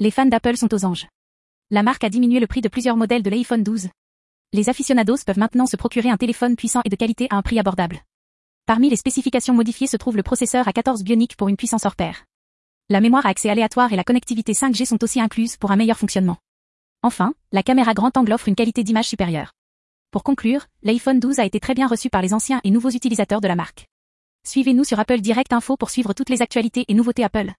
Les fans d'Apple sont aux anges. La marque a diminué le prix de plusieurs modèles de l'iPhone 12. Les aficionados peuvent maintenant se procurer un téléphone puissant et de qualité à un prix abordable. Parmi les spécifications modifiées se trouve le processeur A14 Bionic pour une puissance hors pair. La mémoire à accès aléatoire et la connectivité 5G sont aussi incluses pour un meilleur fonctionnement. Enfin, la caméra grand angle offre une qualité d'image supérieure. Pour conclure, l'iPhone 12 a été très bien reçu par les anciens et nouveaux utilisateurs de la marque. Suivez-nous sur Apple Direct Info pour suivre toutes les actualités et nouveautés Apple.